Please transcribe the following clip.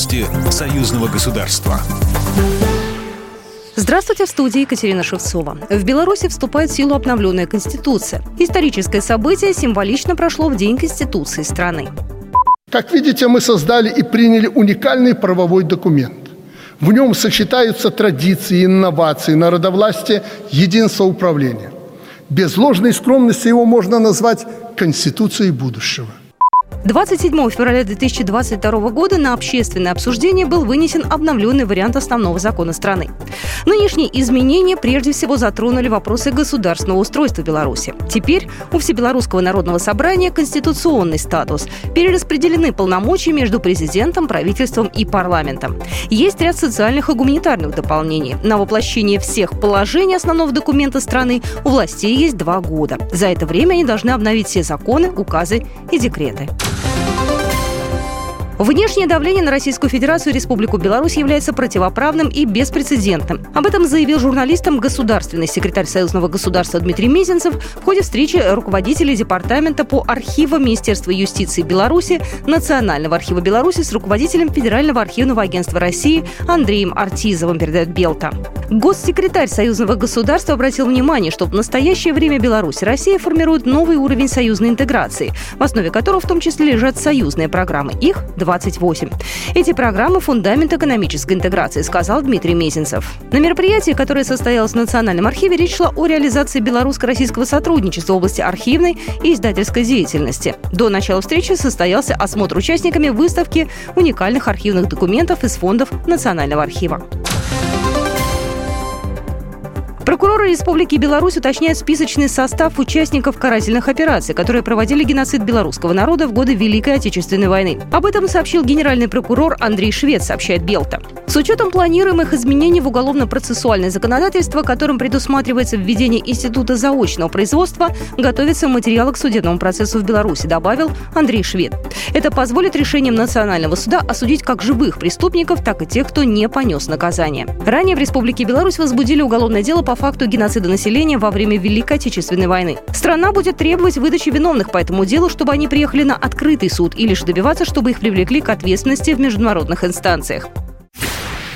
Новости союзного государства. Здравствуйте, в студии Екатерина Шевцова. В Беларуси вступает в силу обновленная Конституция. Историческое событие символично прошло в День Конституции страны. Как видите, мы создали и приняли уникальный правовой документ. В нем сочетаются традиции, инновации, народовластие, единство управления. Без ложной скромности его можно назвать Конституцией будущего. 27 февраля 2022 года на общественное обсуждение был вынесен обновленный вариант основного закона страны. Нынешние изменения прежде всего затронули вопросы государственного устройства Беларуси. Теперь у Всебелорусского народного собрания конституционный статус. Перераспределены полномочия между президентом, правительством и парламентом. Есть ряд социальных и гуманитарных дополнений. На воплощение всех положений основного документа страны у властей есть два года. За это время они должны обновить все законы, указы и декреты. Внешнее давление на Российскую Федерацию и Республику Беларусь является противоправным и беспрецедентным. Об этом заявил журналистам государственный секретарь Союзного государства Дмитрий Мезенцев в ходе встречи руководителей Департамента по архивам Министерства юстиции Беларуси, Национального архива Беларуси с руководителем Федерального архивного агентства России Андреем Артизовым, передает Белта. Госсекретарь Союзного государства обратил внимание, что в настоящее время Беларусь и Россия формируют новый уровень союзной интеграции, в основе которого в том числе лежат союзные программы. Их 28. Эти программы – фундамент экономической интеграции, сказал Дмитрий Мезенцев. На мероприятии, которое состоялось в Национальном архиве, речь шла о реализации белорусско-российского сотрудничества в области архивной и издательской деятельности. До начала встречи состоялся осмотр участниками выставки уникальных архивных документов из фондов Национального архива. Прокуроры Республики Беларусь уточняют списочный состав участников карательных операций, которые проводили геноцид белорусского народа в годы Великой Отечественной войны. Об этом сообщил генеральный прокурор Андрей Швед, сообщает Белта. С учетом планируемых изменений в уголовно-процессуальное законодательство, которым предусматривается введение института заочного производства, готовятся материалы к судебному процессу в Беларуси, добавил Андрей Швед. Это позволит решением Национального суда осудить как живых преступников, так и тех, кто не понес наказание. Ранее в Республике Беларусь возбудили уголовное дело по факту геноцида населения во время Великой Отечественной войны. Страна будет требовать выдачи виновных по этому делу, чтобы они приехали на открытый суд или же добиваться, чтобы их привлекли к ответственности в международных инстанциях.